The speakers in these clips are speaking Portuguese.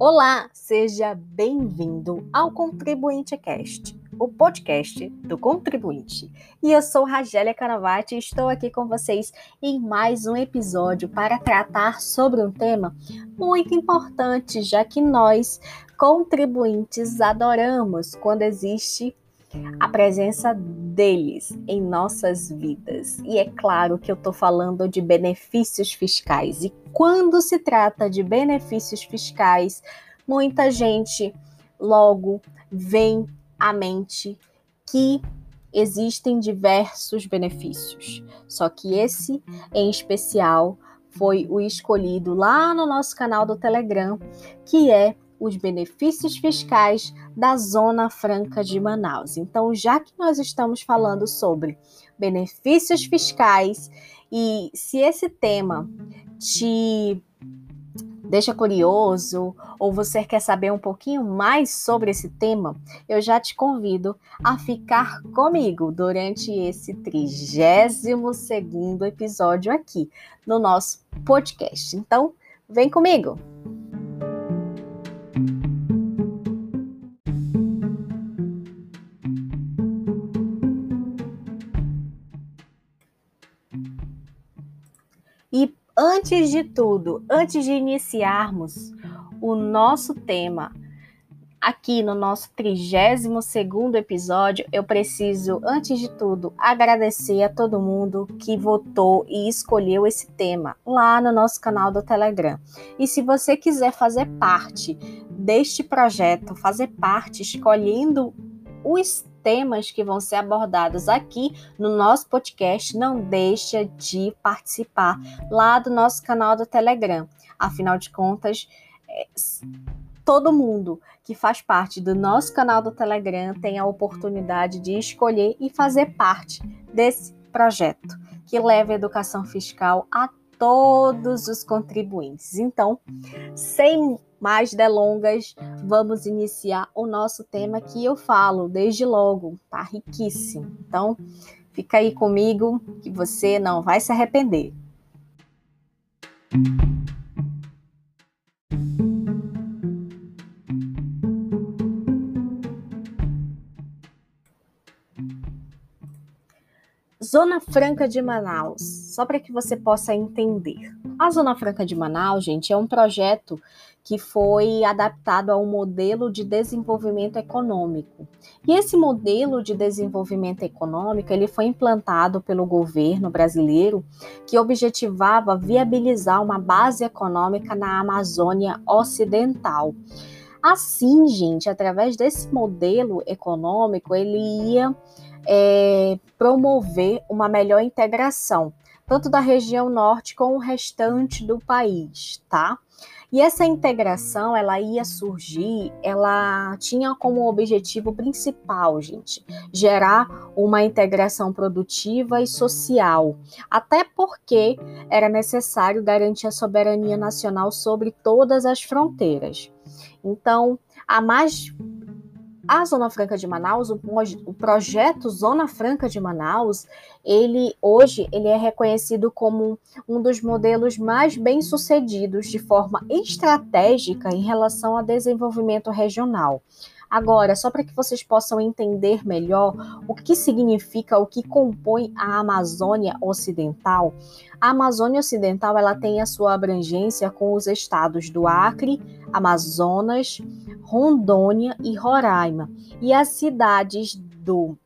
Olá, seja bem-vindo ao Contribuinte Cast, o podcast do contribuinte. E eu sou Ragélia Canavati e estou aqui com vocês em mais um episódio para tratar sobre um tema muito importante, já que nós, contribuintes, adoramos quando existe a presença deles em nossas vidas. E é claro que eu estou falando de benefícios fiscais. E quando se trata de benefícios fiscais, muita gente logo vem à mente que existem diversos benefícios. Só que esse em especial foi o escolhido lá no nosso canal do Telegram, que é os benefícios fiscais da Zona Franca de Manaus. Então, já que nós estamos falando sobre benefícios fiscais e se esse tema te deixa curioso ou você quer saber um pouquinho mais sobre esse tema, eu já te convido a ficar comigo durante esse 32 segundo episódio aqui no nosso podcast. Então, vem comigo! Antes de tudo, antes de iniciarmos o nosso tema aqui no nosso 32º episódio, eu preciso, antes de tudo, agradecer a todo mundo que votou e escolheu esse tema lá no nosso canal do Telegram. E se você quiser fazer parte deste projeto, fazer parte escolhendo os temas que vão ser abordados aqui no nosso podcast, não deixa de participar lá do nosso canal do Telegram. Afinal de contas, é, todo mundo que faz parte do nosso canal do Telegram tem a oportunidade de escolher e fazer parte desse projeto que leva a educação fiscal a todos os contribuintes. Então, sem mais delongas, vamos iniciar o nosso tema que eu falo desde logo, tá riquíssimo. Então, fica aí comigo que você não vai se arrepender. Zona Franca de Manaus, só para que você possa entender. A Zona Franca de Manaus, gente, é um projeto que foi adaptado a um modelo de desenvolvimento econômico. E esse modelo de desenvolvimento econômico, ele foi implantado pelo governo brasileiro, que objetivava viabilizar uma base econômica na Amazônia Ocidental. Assim, gente, através desse modelo econômico, ele ia é, promover uma melhor integração, tanto da região norte com o restante do país, tá? E essa integração, ela ia surgir, ela tinha como objetivo principal, gente, gerar uma integração produtiva e social, até porque era necessário garantir a soberania nacional sobre todas as fronteiras. Então, a mais a Zona Franca de Manaus, o, o, projeto Zona Franca de Manaus, ele hoje ele é reconhecido como um dos modelos mais bem-sucedidos de forma estratégica em relação ao desenvolvimento regional. Agora, só para que vocês possam entender melhor o que significa, o que compõe a Amazônia Ocidental, a Amazônia Ocidental ela tem a sua abrangência com os estados do Acre, Amazonas, Rondônia e Roraima, e as cidades do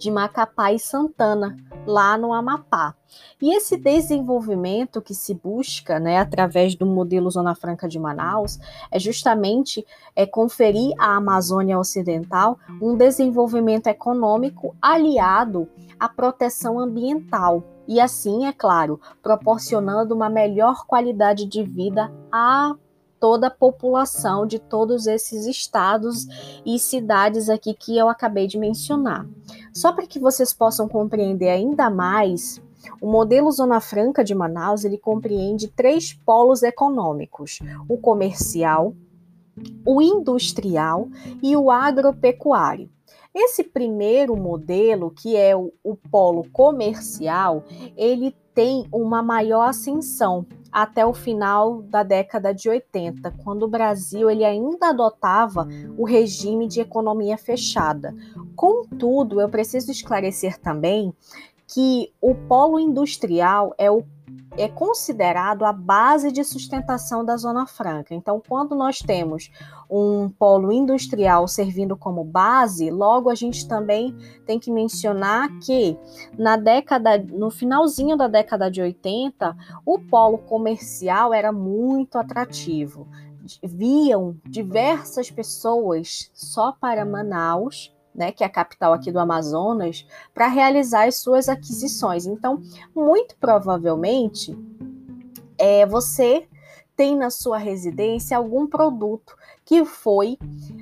de Macapá e Santana, lá no Amapá. E esse desenvolvimento que se busca, né, através do modelo Zona Franca de Manaus, é justamente é, conferir à Amazônia Ocidental um desenvolvimento econômico aliado à proteção ambiental. E assim, é claro, proporcionando uma melhor qualidade de vida a toda a população de todos esses estados e cidades aqui que eu acabei de mencionar. Só para que vocês possam compreender ainda mais, o modelo Zona Franca de Manaus, ele compreende três polos econômicos: o comercial, o industrial e o agropecuário. Esse primeiro modelo, que é o, o polo comercial, ele tem uma maior ascensão, até o final da década de 80, quando o Brasil ele ainda adotava o regime de economia fechada. Contudo, eu preciso esclarecer também que o polo industrial é o é considerado a base de sustentação da Zona Franca. Então, quando nós temos um polo industrial servindo como base, logo a gente também tem que mencionar que na década, no finalzinho da década de 80, o polo comercial era muito atrativo. Viam diversas pessoas só para Manaus né, que é a capital aqui do Amazonas, para realizar as suas aquisições. Então, muito provavelmente, é, você tem na sua residência algum produto que foi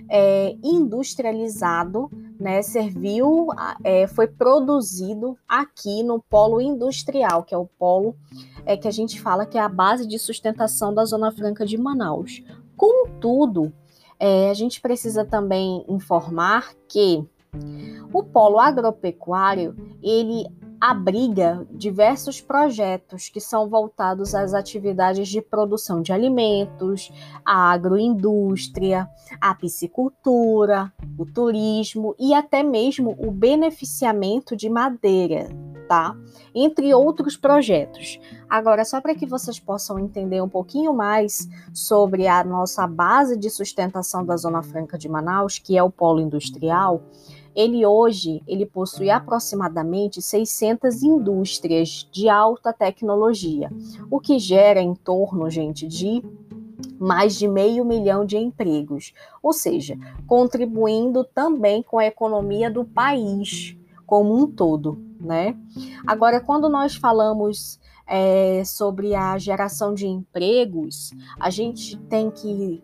é, industrializado, né, serviu, é, foi produzido aqui no polo industrial, que é o polo é, que a gente fala que é a base de sustentação da Zona Franca de Manaus. Contudo, é, a gente precisa também informar que o polo agropecuário ele abriga diversos projetos que são voltados às atividades de produção de alimentos, a agroindústria, a piscicultura, o turismo e até mesmo o beneficiamento de madeira, tá? Entre outros projetos. Agora, só para que vocês possam entender um pouquinho mais sobre a nossa base de sustentação da Zona Franca de Manaus, que é o polo industrial, ele hoje ele possui aproximadamente 600 indústrias de alta tecnologia, o que gera em torno, gente, de mais de meio milhão de empregos, ou seja, contribuindo também com a economia do país como um todo, né? Agora, quando nós falamos é, sobre a geração de empregos, a gente tem que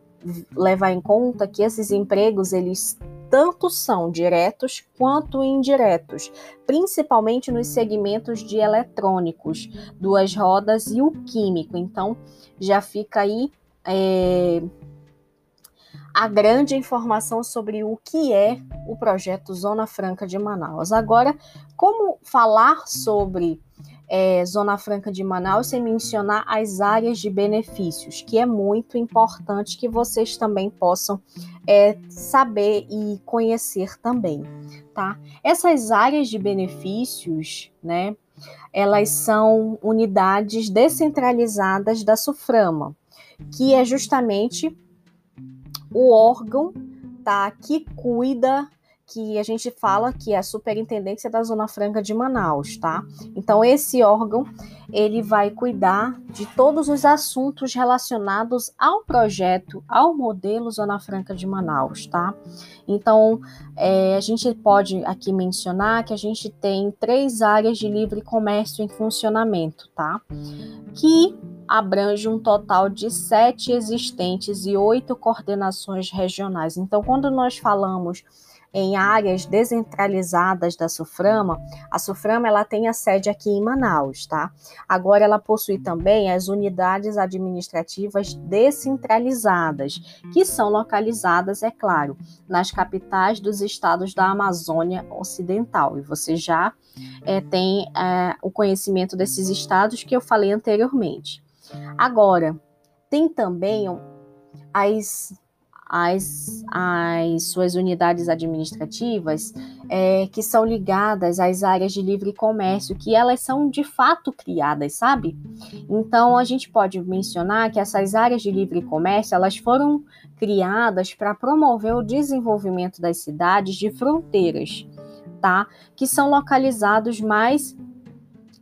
levar em conta que esses empregos eles tanto são diretos quanto indiretos, principalmente nos segmentos de eletrônicos, duas rodas e o químico. Então, já fica aí é, a grande informação sobre o que é o projeto Zona Franca de Manaus. Agora, como falar sobre é, Zona Franca de Manaus sem mencionar as áreas de benefícios, que é muito importante que vocês também possam é, saber e conhecer também, tá? Essas áreas de benefícios, né? Elas são unidades descentralizadas da SUFRAMA, que é justamente o órgão tá, que cuida que a gente fala que é a Superintendência da Zona Franca de Manaus, tá? Então esse órgão ele vai cuidar de todos os assuntos relacionados ao projeto, ao modelo Zona Franca de Manaus, tá? Então é, a gente pode aqui mencionar que a gente tem três áreas de livre comércio em funcionamento, tá? Que abrange um total de sete existentes e oito coordenações regionais. Então, quando nós falamos em áreas descentralizadas da Suframa, a Suframa ela tem a sede aqui em Manaus, tá? Agora ela possui também as unidades administrativas descentralizadas, que são localizadas, é claro, nas capitais dos estados da Amazônia Ocidental. E você já é, tem é, o conhecimento desses estados que eu falei anteriormente. Agora, tem também as as, as suas unidades administrativas é, que são ligadas às áreas de livre comércio, que elas são de fato criadas, sabe? Então a gente pode mencionar que essas áreas de livre comércio elas foram criadas para promover o desenvolvimento das cidades de fronteiras, tá? Que são localizados mais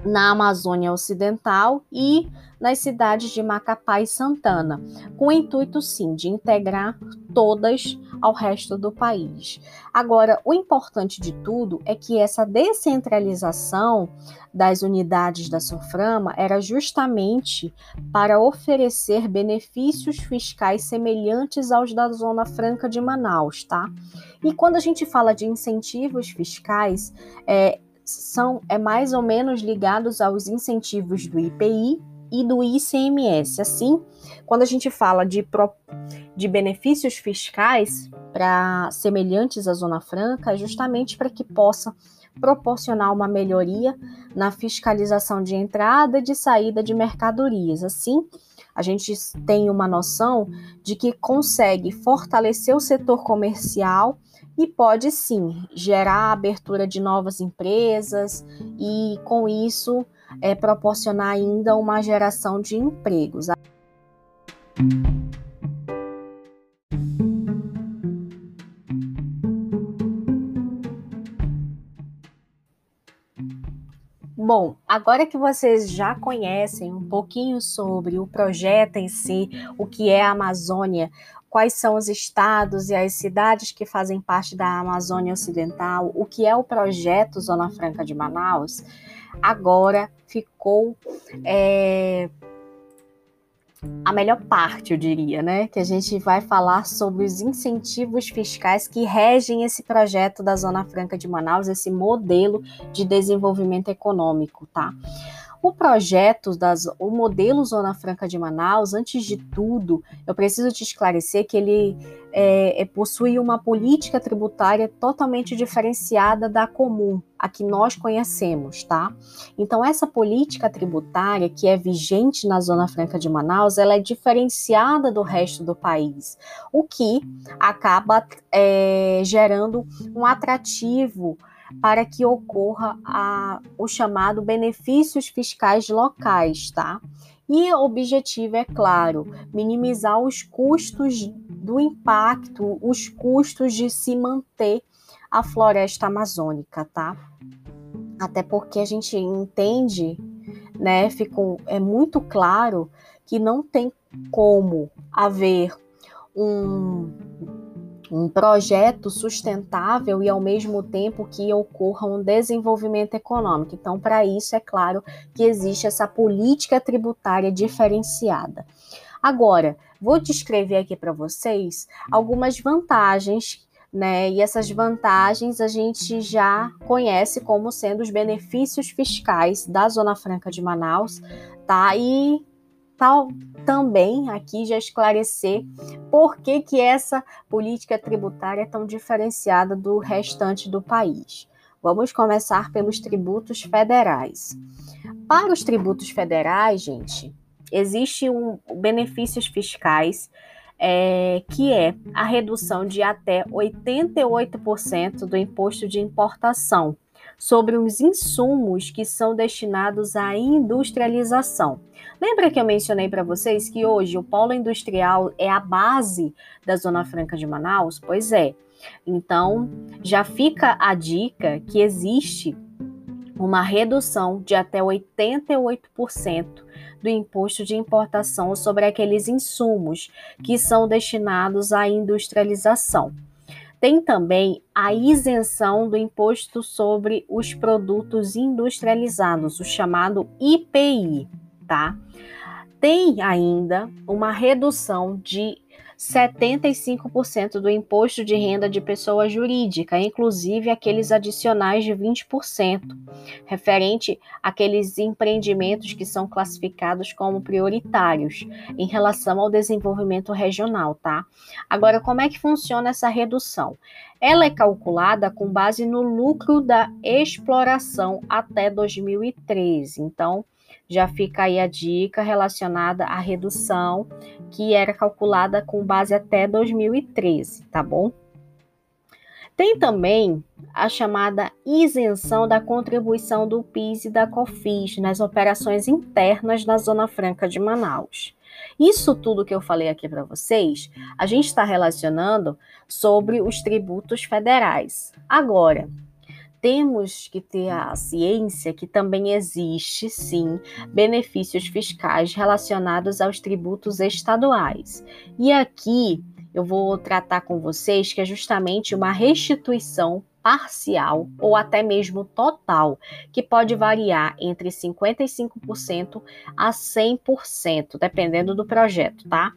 na Amazônia Ocidental e nas cidades de Macapá e Santana, com o intuito sim de integrar todas ao resto do país. Agora, o importante de tudo é que essa descentralização das unidades da Soframa era justamente para oferecer benefícios fiscais semelhantes aos da Zona Franca de Manaus, tá? E quando a gente fala de incentivos fiscais, é, são é mais ou menos ligados aos incentivos do IPI e do ICMS. Assim, quando a gente fala de, pro, de benefícios fiscais para semelhantes à Zona Franca, é justamente para que possa proporcionar uma melhoria na fiscalização de entrada e de saída de mercadorias. Assim, a gente tem uma noção de que consegue fortalecer o setor comercial e pode sim gerar a abertura de novas empresas e, com isso, é, proporcionar ainda uma geração de empregos. Bom, agora que vocês já conhecem um pouquinho sobre o projeto em si, o que é a Amazônia, quais são os estados e as cidades que fazem parte da Amazônia Ocidental, o que é o projeto Zona Franca de Manaus, agora ficou é, a melhor parte, eu diria, né? Que a gente vai falar sobre os incentivos fiscais que regem esse projeto da Zona Franca de Manaus, esse modelo de desenvolvimento econômico, tá? O projeto, das, o modelo Zona Franca de Manaus, antes de tudo, eu preciso te esclarecer que ele é, é, possui uma política tributária totalmente diferenciada da comum, a que nós conhecemos, tá? Então, essa política tributária que é vigente na Zona Franca de Manaus, ela é diferenciada do resto do país, o que acaba é, gerando um atrativo para que ocorra a, o chamado benefícios fiscais locais, tá? E o objetivo é claro, minimizar os custos do impacto, os custos de se manter a floresta amazônica, tá? Até porque a gente entende, né, ficou é muito claro que não tem como haver um um projeto sustentável e ao mesmo tempo que ocorra um desenvolvimento econômico. Então, para isso, é claro que existe essa política tributária diferenciada. Agora, vou descrever aqui para vocês algumas vantagens né? E essas vantagens a gente já conhece como sendo os benefícios fiscais da Zona Franca de Manaus, tá? E tal também aqui já esclarecer por que, que essa política tributária é tão diferenciada do restante do país. Vamos começar pelos tributos federais. Para os tributos federais, gente, existe um benefícios fiscais é, que é a redução de até 88% do imposto de importação sobre os insumos que são destinados à industrialização. Lembra que eu mencionei para vocês que hoje o polo industrial é a base da Zona Franca de Manaus? Pois é. Então, já fica a dica que existe uma redução de até 88% do imposto de importação sobre aqueles insumos que são destinados à industrialização. Tem também a isenção do imposto sobre os produtos industrializados, o chamado IPI, tá? Tem ainda uma redução de 75% do imposto de renda de pessoa jurídica, inclusive aqueles adicionais de 20%, referente àqueles empreendimentos que são classificados como prioritários em relação ao desenvolvimento regional, tá? Agora, como é que funciona essa redução? Ela é calculada com base no lucro da exploração até 2013. Então, já fica aí a dica relacionada à redução, que era calculada com base até 2013, tá bom? Tem também a chamada isenção da contribuição do PIS e da COFINS nas operações internas da Zona Franca de Manaus. Isso tudo que eu falei aqui para vocês, a gente está relacionando sobre os tributos federais. Agora, temos que ter a ciência que também existe, sim, benefícios fiscais relacionados aos tributos estaduais. E aqui eu vou tratar com vocês que é justamente uma restituição parcial ou até mesmo total, que pode variar entre 55% a 100%, dependendo do projeto, tá?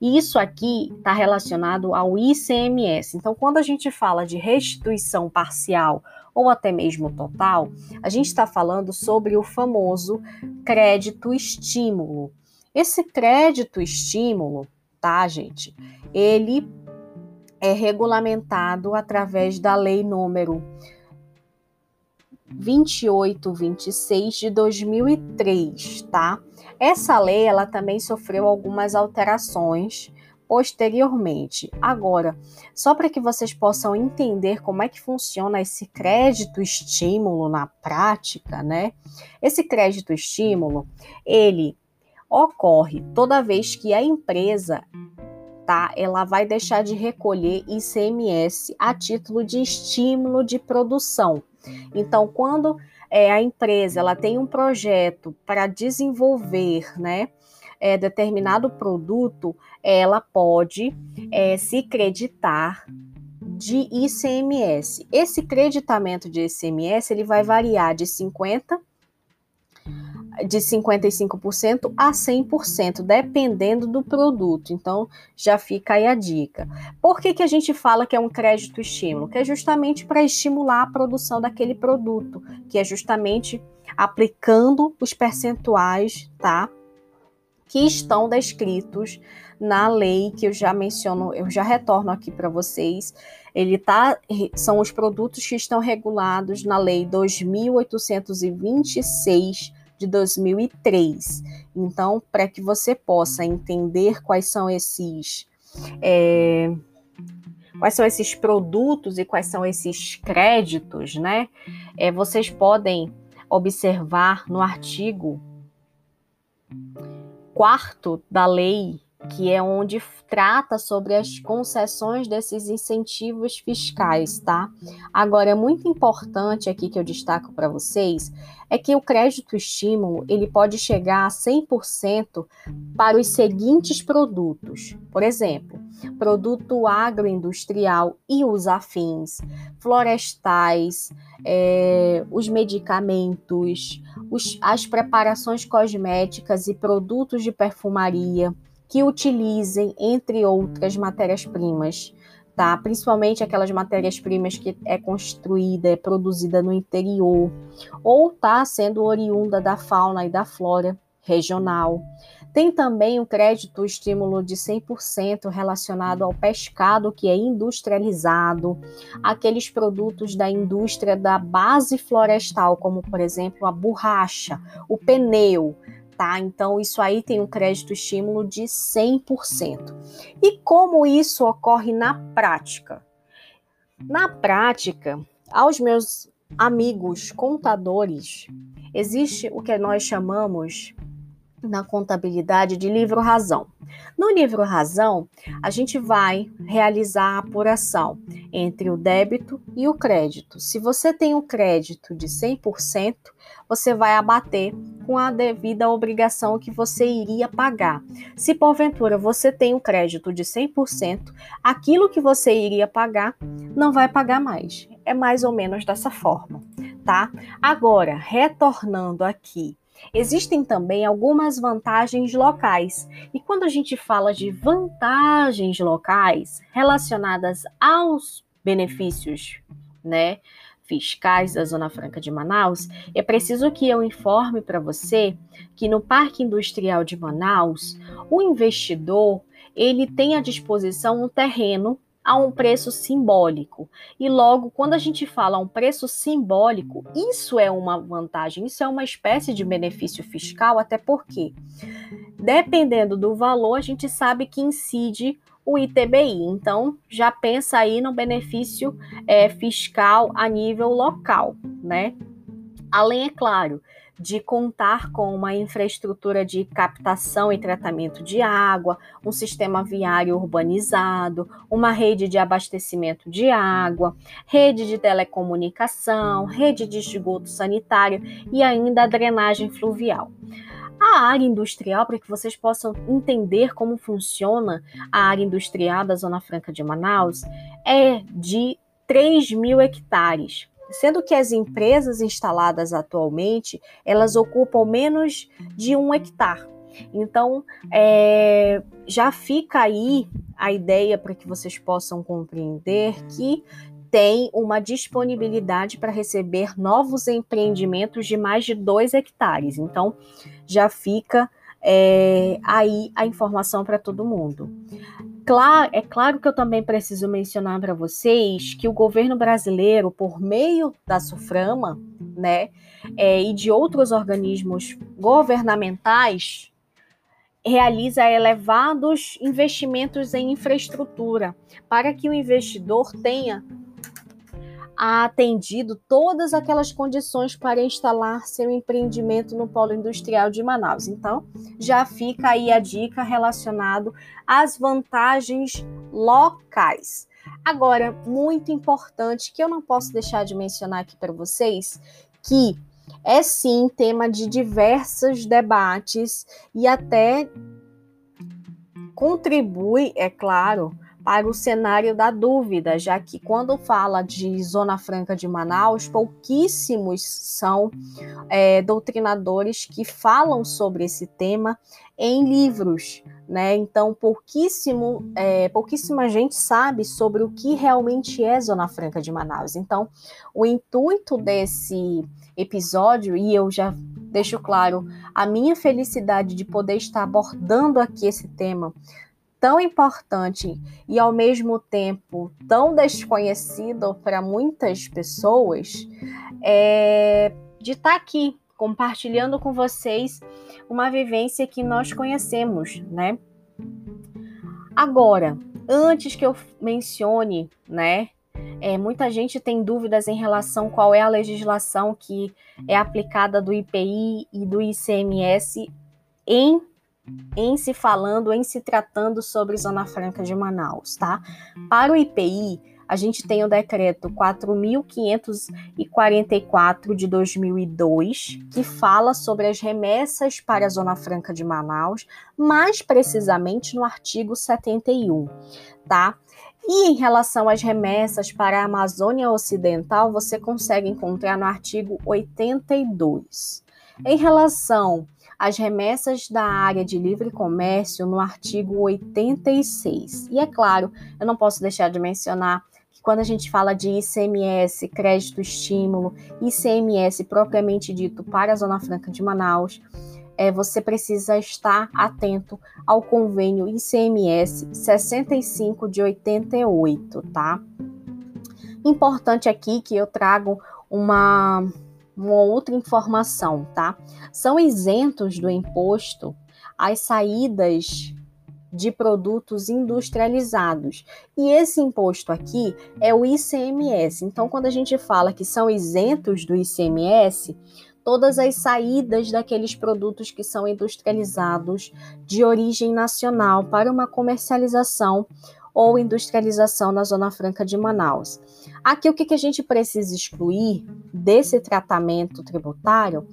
E isso aqui está relacionado ao ICMS. Então, quando a gente fala de restituição parcial ou até mesmo total, a gente está falando sobre o famoso crédito estímulo. Esse crédito estímulo, tá, gente? Ele é regulamentado através da lei número 2826 de 2003, tá? Essa lei ela também sofreu algumas alterações posteriormente. Agora, só para que vocês possam entender como é que funciona esse crédito estímulo na prática, né? Esse crédito estímulo, ele ocorre toda vez que a empresa tá, ela vai deixar de recolher ICMS a título de estímulo de produção. Então, quando é, a empresa ela tem um projeto para desenvolver, né, é, determinado produto, ela pode é, se creditar de ICMS. Esse creditamento de ICMS ele vai variar de 50 de 55% a 100%, dependendo do produto. Então, já fica aí a dica. Por que, que a gente fala que é um crédito estímulo? Que é justamente para estimular a produção daquele produto, que é justamente aplicando os percentuais, tá? que estão descritos na lei que eu já menciono, eu já retorno aqui para vocês. Ele tá são os produtos que estão regulados na lei 2826 de 2003. Então, para que você possa entender quais são esses é, quais são esses produtos e quais são esses créditos, né? É, vocês podem observar no artigo quarto da lei, que é onde trata sobre as concessões desses incentivos fiscais, tá? Agora, é muito importante aqui que eu destaco para vocês é que o crédito estímulo ele pode chegar a 100% para os seguintes produtos. Por exemplo, produto agroindustrial e os afins, florestais, é, os medicamentos, os, as preparações cosméticas e produtos de perfumaria que utilizem, entre outras matérias-primas, tá? Principalmente aquelas matérias-primas que é construída, é produzida no interior, ou tá sendo oriunda da fauna e da flora regional. Tem também o crédito estímulo de 100% relacionado ao pescado que é industrializado, aqueles produtos da indústria da base florestal, como por exemplo a borracha, o pneu, tá? Então isso aí tem um crédito estímulo de 100%. E como isso ocorre na prática? Na prática, aos meus amigos contadores, existe o que nós chamamos na contabilidade de livro razão. No livro razão, a gente vai realizar a apuração entre o débito e o crédito. Se você tem um crédito de 100%, você vai abater com a devida obrigação que você iria pagar. Se porventura você tem um crédito de 100%, aquilo que você iria pagar não vai pagar mais. É mais ou menos dessa forma, tá? Agora, retornando aqui Existem também algumas vantagens locais. E quando a gente fala de vantagens locais relacionadas aos benefícios, né, fiscais da Zona Franca de Manaus, é preciso que eu informe para você que no Parque Industrial de Manaus, o investidor, ele tem à disposição um terreno a um preço simbólico. E logo, quando a gente fala um preço simbólico, isso é uma vantagem, isso é uma espécie de benefício fiscal, até porque, dependendo do valor, a gente sabe que incide o ITBI. Então, já pensa aí no benefício é, fiscal a nível local, né? Além, é claro, de contar com uma infraestrutura de captação e tratamento de água, um sistema viário urbanizado, uma rede de abastecimento de água, rede de telecomunicação, rede de esgoto sanitário e ainda a drenagem fluvial. A área industrial, para que vocês possam entender como funciona a área industrial da Zona Franca de Manaus, é de 3 mil hectares sendo que as empresas instaladas atualmente elas ocupam menos de um hectare. Então, é, já fica aí a ideia para que vocês possam compreender que tem uma disponibilidade para receber novos empreendimentos de mais de dois hectares. Então, já fica é, aí a informação para todo mundo. Claro, é claro que eu também preciso mencionar para vocês que o governo brasileiro, por meio da SUFRAMA, né, é, e de outros organismos governamentais, realiza elevados investimentos em infraestrutura. Para que o investidor tenha atendido todas aquelas condições para instalar seu empreendimento no polo industrial de Manaus. Então, já fica aí a dica relacionado às vantagens locais. Agora, muito importante que eu não posso deixar de mencionar aqui para vocês, que é sim tema de diversos debates e até contribui, é claro, para o cenário da dúvida, já que quando fala de Zona Franca de Manaus, pouquíssimos são é, doutrinadores que falam sobre esse tema em livros, né? Então, pouquíssimo, é, pouquíssima gente sabe sobre o que realmente é Zona Franca de Manaus. Então, o intuito desse episódio, e eu já deixo claro a minha felicidade de poder estar abordando aqui esse tema tão importante e ao mesmo tempo tão desconhecido para muitas pessoas, é, de estar tá aqui compartilhando com vocês uma vivência que nós conhecemos, né? Agora, antes que eu mencione, né? É, muita gente tem dúvidas em relação qual é a legislação que é aplicada do IPI e do ICMS em em se falando, em se tratando sobre Zona Franca de Manaus, tá? Para o IPI, a gente tem o decreto 4544 de 2002, que fala sobre as remessas para a Zona Franca de Manaus, mais precisamente no artigo 71, tá? E em relação às remessas para a Amazônia Ocidental, você consegue encontrar no artigo 82. Em relação as remessas da área de livre comércio no artigo 86. E é claro, eu não posso deixar de mencionar que quando a gente fala de ICMS, crédito estímulo, ICMS propriamente dito para a Zona Franca de Manaus, é, você precisa estar atento ao convênio ICMS 65 de 88, tá? Importante aqui que eu trago uma uma outra informação, tá? São isentos do imposto as saídas de produtos industrializados. E esse imposto aqui é o ICMS. Então, quando a gente fala que são isentos do ICMS, todas as saídas daqueles produtos que são industrializados de origem nacional para uma comercialização ou industrialização na Zona Franca de Manaus. Aqui, o que, a gente precisa excluir desse tratamento tributário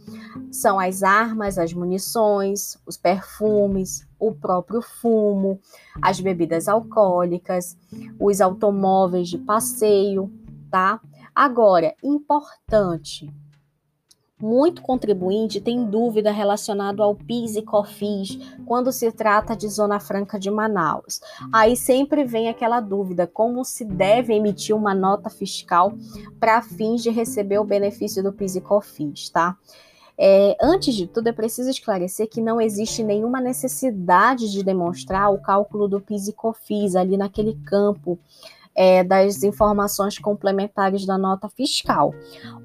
são as armas, as munições, os perfumes, o próprio fumo, as bebidas alcoólicas, os automóveis de passeio, tá? Agora, importante, muito contribuinte tem dúvida relacionado ao PIS e COFINS quando se trata de Zona Franca de Manaus. Aí sempre vem aquela dúvida: como se deve emitir uma nota fiscal para fins de receber o benefício do PIS e COFINS, tá? É, antes de tudo, é preciso esclarecer que não existe nenhuma necessidade de demonstrar o cálculo do PIS e COFINS ali naquele campo é, das informações complementares da nota fiscal.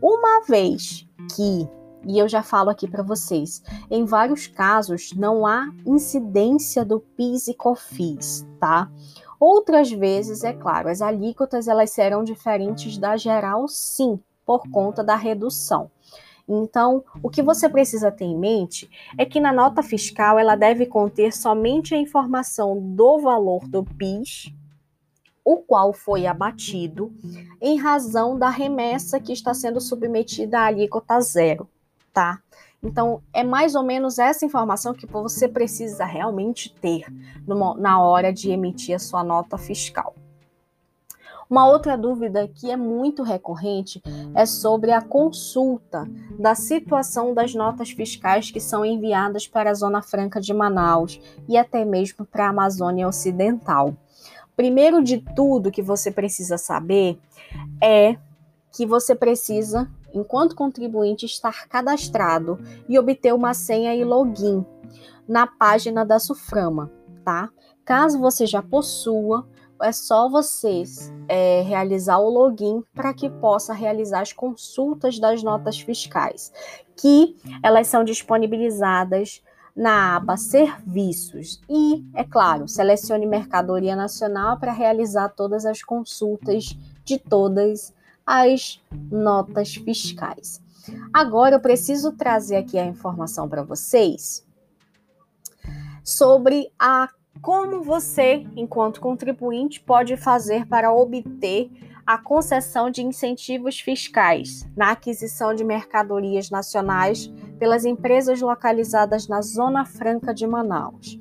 Uma vez que, e eu já falo aqui para vocês, em vários casos não há incidência do PIS e COFINS, tá? Outras vezes, é claro, as alíquotas elas serão diferentes da geral, sim, por conta da redução. Então, o que você precisa ter em mente é que na nota fiscal ela deve conter somente a informação do valor do PIS o qual foi abatido em razão da remessa que está sendo submetida à alíquota zero, tá? Então, é mais ou menos essa informação que você precisa realmente ter na hora de emitir a sua nota fiscal. Uma outra dúvida que é muito recorrente é sobre a consulta da situação das notas fiscais que são enviadas para a Zona Franca de Manaus e até mesmo para a Amazônia Ocidental. Primeiro de tudo que você precisa saber é que você precisa, enquanto contribuinte, estar cadastrado e obter uma senha e login na página da Suframa, tá? Caso você já possua, é só você é, realizar o login para que possa realizar as consultas das notas fiscais, que elas são disponibilizadas na aba Serviços e, é claro, selecione Mercadoria Nacional para realizar todas as consultas de todas as notas fiscais. Agora eu preciso trazer aqui a informação para vocês sobre a como você, enquanto contribuinte, pode fazer para obter a concessão de incentivos fiscais na aquisição de mercadorias nacionais pelas empresas localizadas na Zona Franca de Manaus.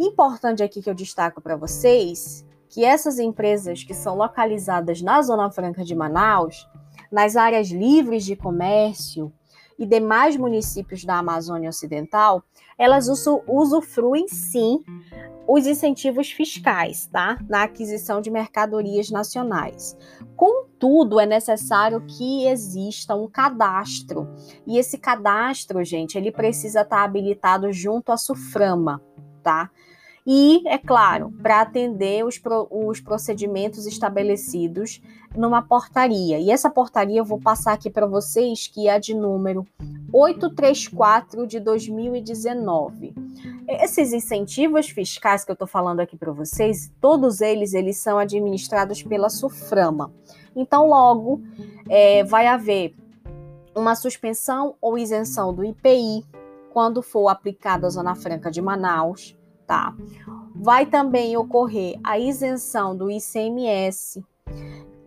Importante aqui que eu destaco para vocês que essas empresas que são localizadas na Zona Franca de Manaus, nas áreas livres de comércio e demais municípios da Amazônia Ocidental, elas usufruem sim os incentivos fiscais, tá? Na aquisição de mercadorias nacionais. Contudo, é necessário que exista um cadastro. E esse cadastro, gente, ele precisa estar habilitado junto à SUFRAMA, tá? E, é claro, para atender os, os procedimentos estabelecidos numa portaria. E essa portaria eu vou passar aqui para vocês, que é a de número 834 de 2019. Esses incentivos fiscais que eu estou falando aqui para vocês, todos eles eles são administrados pela Suframa. Então, logo é, vai haver uma suspensão ou isenção do IPI quando for aplicada a Zona Franca de Manaus, tá? Vai também ocorrer a isenção do ICMS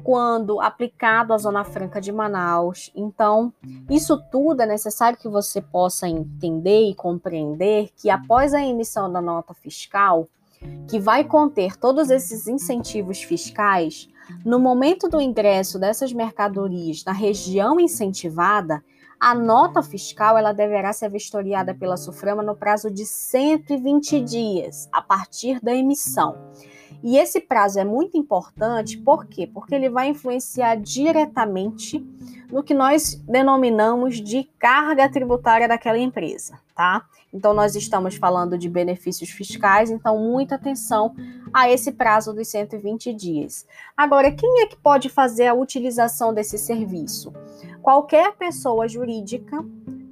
quando aplicado à Zona Franca de Manaus. Então, isso tudo é necessário que você possa entender e compreender que após a emissão da nota fiscal, que vai conter todos esses incentivos fiscais, no momento do ingresso dessas mercadorias na região incentivada, a nota fiscal ela deverá ser vistoriada pela SUFRAMA no prazo de 120 dias a partir da emissão. E esse prazo é muito importante, por quê? Porque ele vai influenciar diretamente no que nós denominamos de carga tributária daquela empresa, tá? Então, nós estamos falando de benefícios fiscais, então, muita atenção a esse prazo dos 120 dias. Agora, quem é que pode fazer a utilização desse serviço? Qualquer pessoa jurídica,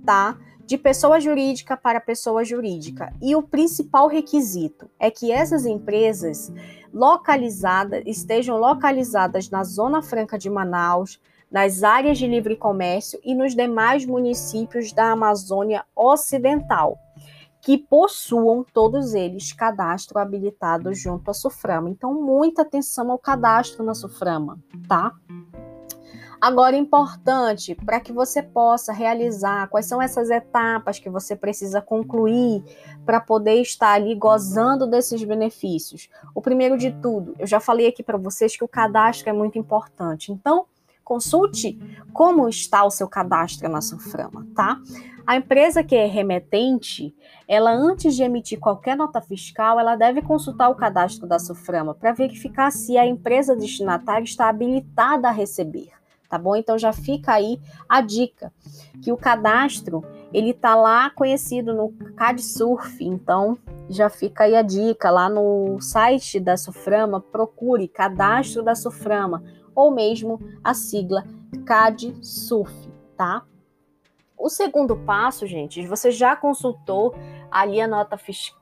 tá? De pessoa jurídica para pessoa jurídica. E o principal requisito é que essas empresas localizadas estejam localizadas na Zona Franca de Manaus, nas áreas de livre comércio e nos demais municípios da Amazônia Ocidental, que possuam todos eles cadastro habilitado junto à Suframa. Então, muita atenção ao cadastro na Suframa, tá? Agora, importante para que você possa realizar, quais são essas etapas que você precisa concluir para poder estar ali gozando desses benefícios? O primeiro de tudo, eu já falei aqui para vocês que o cadastro é muito importante. Então, consulte como está o seu cadastro na Suframa, tá? A empresa que é remetente, ela antes de emitir qualquer nota fiscal, ela deve consultar o cadastro da Suframa para verificar se a empresa destinatária está habilitada a receber tá bom? Então já fica aí a dica que o cadastro ele tá lá conhecido no CadSurf, então já fica aí a dica lá no site da Suframa, procure cadastro da Suframa ou mesmo a sigla CadSurf, tá? O segundo passo, gente, você já consultou ali a nota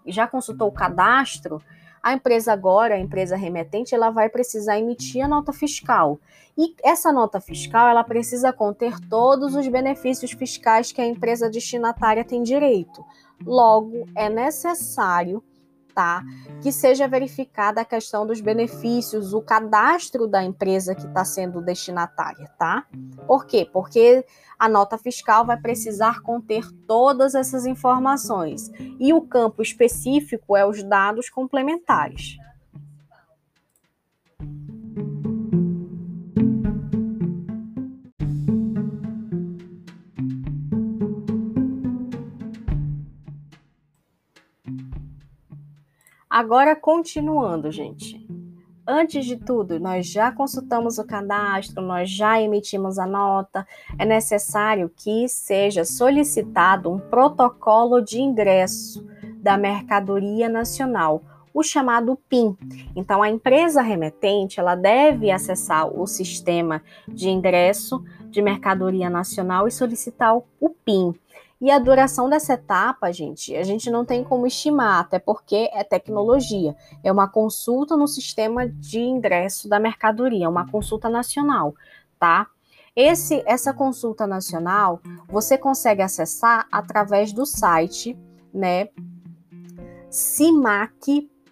já consultou o cadastro, a empresa agora, a empresa remetente, ela vai precisar emitir a nota fiscal. E essa nota fiscal, ela precisa conter todos os benefícios fiscais que a empresa destinatária tem direito. Logo, é necessário tá, que seja verificada a questão dos benefícios, o cadastro da empresa que está sendo destinatária, tá? Por quê? Porque a nota fiscal vai precisar conter todas essas informações e o campo específico é os dados complementares. Agora, continuando, gente. Antes de tudo, nós já consultamos o cadastro, nós já emitimos a nota. É necessário que seja solicitado um protocolo de ingresso da mercadoria nacional, o chamado PIN. Então, a empresa remetente ela deve acessar o sistema de ingresso de mercadoria nacional e solicitar o PIN. E a duração dessa etapa, gente, a gente não tem como estimar, até porque é tecnologia. É uma consulta no sistema de ingresso da mercadoria, uma consulta nacional, tá? Esse, essa consulta nacional você consegue acessar através do site, né?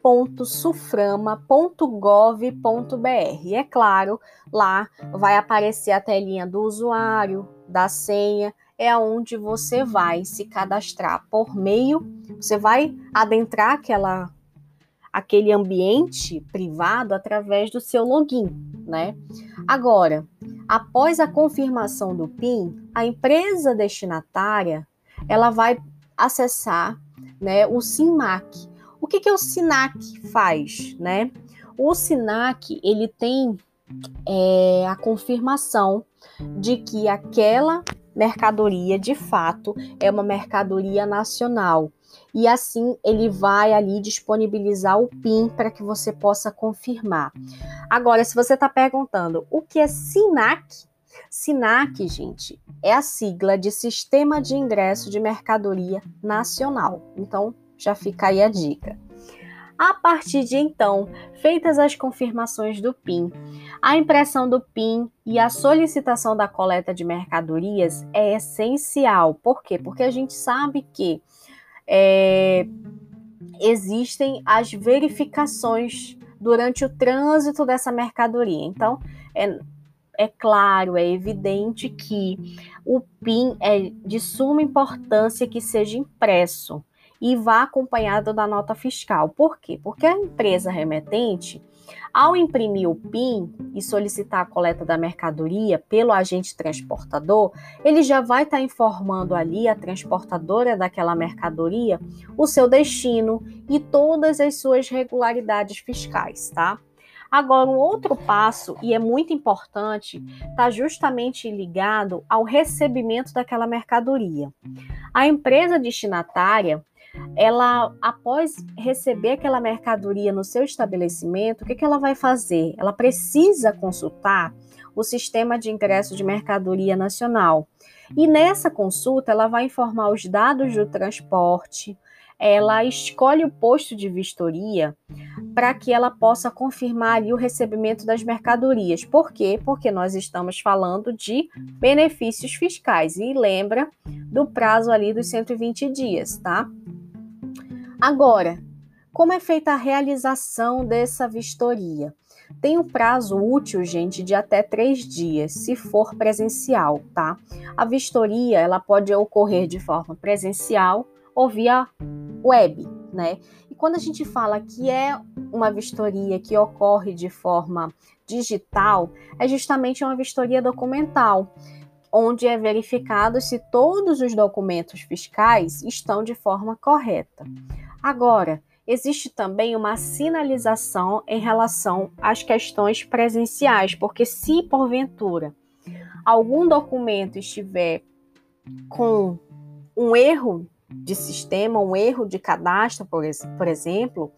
cimac.suframa.gov.br. E é claro, lá vai aparecer a telinha do usuário, da senha é onde você vai se cadastrar por meio, você vai adentrar aquela aquele ambiente privado através do seu login, né? Agora, após a confirmação do PIN, a empresa destinatária ela vai acessar, né, o SINAC. O que que o SINAC faz, né? O SINAC ele tem é, a confirmação de que aquela mercadoria de fato é uma mercadoria nacional. E assim ele vai ali disponibilizar o PIN para que você possa confirmar. Agora, se você está perguntando o que é SINAC, SINAC, gente, é a sigla de Sistema de Ingresso de Mercadoria Nacional. Então, já fica aí a dica. A partir de então, feitas as confirmações do PIN, a impressão do PIN e a solicitação da coleta de mercadorias é essencial. Por quê? Porque a gente sabe que é, existem as verificações durante o trânsito dessa mercadoria. Então, é, é claro, é evidente que o PIN é de suma importância que seja impresso e vá acompanhado da nota fiscal. Por quê? Porque a empresa remetente, ao imprimir o PIN e solicitar a coleta da mercadoria pelo agente transportador, ele já vai estar tá informando ali a transportadora daquela mercadoria o seu destino e todas as suas regularidades fiscais, tá? Agora, um outro passo, e é muito importante, está justamente ligado ao recebimento daquela mercadoria. A empresa destinatária ela, após receber aquela mercadoria no seu estabelecimento, o que, que ela vai fazer? Ela precisa consultar o sistema de ingresso de mercadoria nacional. E nessa consulta, ela vai informar os dados do transporte, ela escolhe o posto de vistoria para que ela possa confirmar ali o recebimento das mercadorias. Por quê? Porque nós estamos falando de benefícios fiscais e lembra do prazo ali dos 120 dias, tá? Agora, como é feita a realização dessa vistoria? Tem um prazo útil, gente, de até três dias, se for presencial, tá? A vistoria ela pode ocorrer de forma presencial ou via web, né? E quando a gente fala que é uma vistoria que ocorre de forma digital, é justamente uma vistoria documental onde é verificado se todos os documentos fiscais estão de forma correta. Agora, existe também uma sinalização em relação às questões presenciais, porque se porventura algum documento estiver com um erro de sistema, um erro de cadastro, por, por exemplo,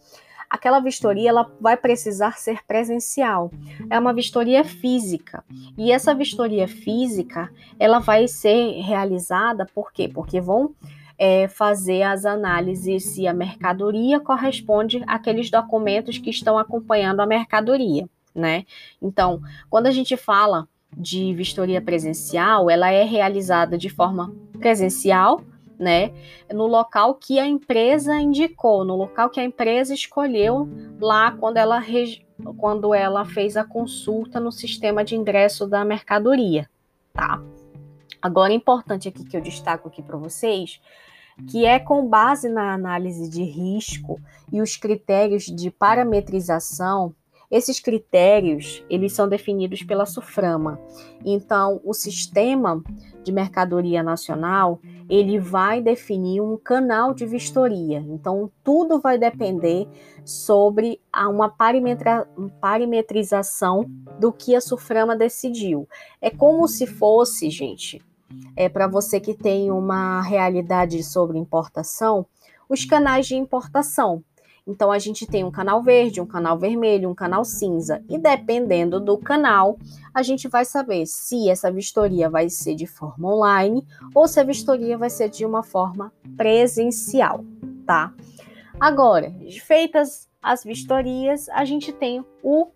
aquela vistoria ela vai precisar ser presencial. É uma vistoria física. E essa vistoria física, ela vai ser realizada por quê? Porque vão é, fazer as análises se a mercadoria corresponde àqueles documentos que estão acompanhando a mercadoria, né? Então, quando a gente fala de vistoria presencial, ela é realizada de forma presencial, né, no local que a empresa indicou, no local que a empresa escolheu lá quando ela, quando ela fez a consulta no sistema de ingresso da mercadoria, tá? Agora, importante aqui que eu destaco aqui para vocês que é com base na análise de risco e os critérios de parametrização. Esses critérios, eles são definidos pela SUFRAMA. Então, o sistema de mercadoria nacional, ele vai definir um canal de vistoria. Então, tudo vai depender sobre uma parametrização do que a SUFRAMA decidiu. É como se fosse, gente, é, para você que tem uma realidade sobre importação, os canais de importação. Então a gente tem um canal verde, um canal vermelho, um canal cinza. E dependendo do canal, a gente vai saber se essa vistoria vai ser de forma online ou se a vistoria vai ser de uma forma presencial, tá? Agora, feitas as vistorias, a gente tem o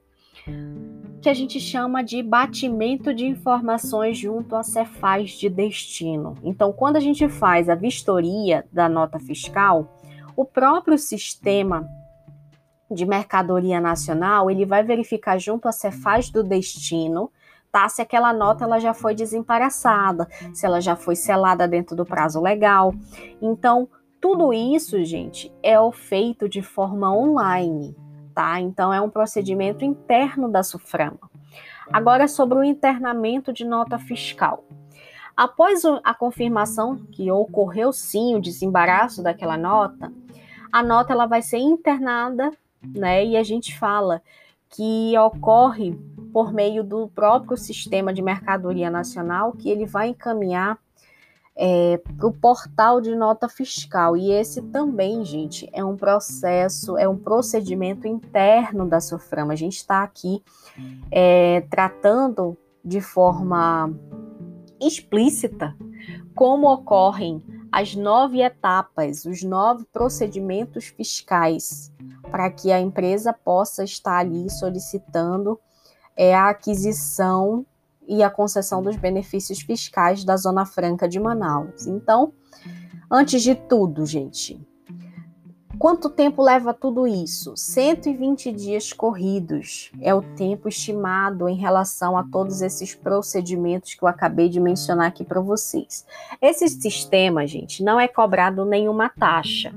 que a gente chama de batimento de informações junto a Cefaz de destino. Então, quando a gente faz a vistoria da nota fiscal, o próprio sistema de mercadoria nacional, ele vai verificar junto a Cefaz do destino, tá? Se aquela nota ela já foi desembaraçada, se ela já foi selada dentro do prazo legal. Então, tudo isso, gente, é feito de forma online, tá? Então, é um procedimento interno da SUFRAMA. Agora, sobre o internamento de nota fiscal. Após a confirmação que ocorreu sim o desembaraço daquela nota, a nota ela vai ser internada, né? E a gente fala que ocorre por meio do próprio sistema de mercadoria nacional, que ele vai encaminhar é, para o portal de nota fiscal. E esse também, gente, é um processo, é um procedimento interno da Soframa. A gente está aqui é, tratando de forma explícita como ocorrem as nove etapas, os nove procedimentos fiscais, para que a empresa possa estar ali solicitando é, a aquisição e a concessão dos benefícios fiscais da Zona Franca de Manaus. Então, antes de tudo, gente, Quanto tempo leva tudo isso? 120 dias corridos é o tempo estimado em relação a todos esses procedimentos que eu acabei de mencionar aqui para vocês. Esse sistema, gente, não é cobrado nenhuma taxa.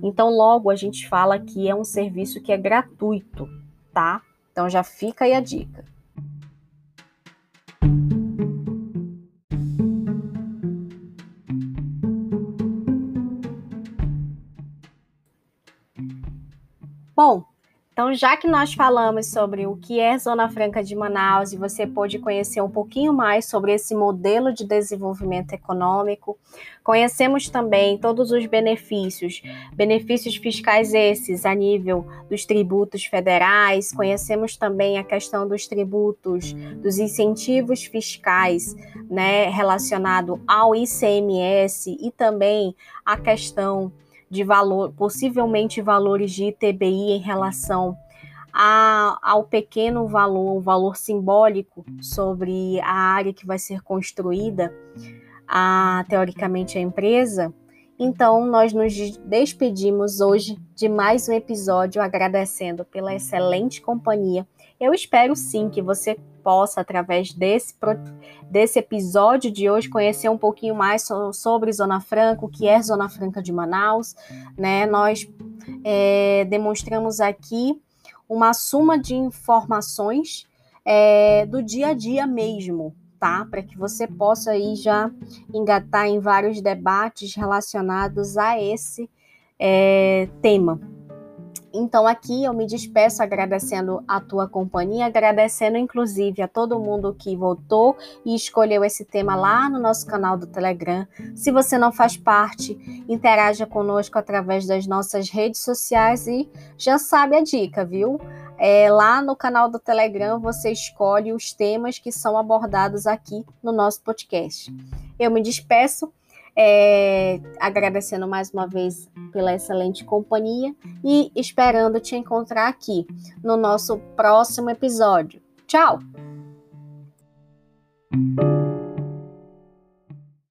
Então, logo a gente fala que é um serviço que é gratuito, tá? Então já fica aí a dica. Bom, então já que nós falamos sobre o que é Zona Franca de Manaus e você pôde conhecer um pouquinho mais sobre esse modelo de desenvolvimento econômico, conhecemos também todos os benefícios, benefícios fiscais esses a nível dos tributos federais, conhecemos também a questão dos tributos, dos incentivos fiscais, né, relacionado ao ICMS e também a questão de valor, possivelmente valores de ITBI em relação a, ao pequeno valor, o valor simbólico sobre a área que vai ser construída, a, teoricamente a empresa. Então, nós nos despedimos hoje de mais um episódio, agradecendo pela excelente companhia. Eu espero sim que você possa, através desse, desse episódio de hoje, conhecer um pouquinho mais sobre Zona Franca, o que é Zona Franca de Manaus. Né? Nós é, demonstramos aqui uma suma de informações é, do dia a dia mesmo, tá? Para que você possa aí já engatar em vários debates relacionados a esse é, tema. Então aqui eu me despeço agradecendo a tua companhia, agradecendo inclusive a todo mundo que votou e escolheu esse tema lá no nosso canal do Telegram. Se você não faz parte, interaja conosco através das nossas redes sociais e já sabe a dica, viu? É, lá no canal do Telegram você escolhe os temas que são abordados aqui no nosso podcast. Eu me despeço é, agradecendo mais uma vez pela excelente companhia e esperando te encontrar aqui no nosso próximo episódio. Tchau!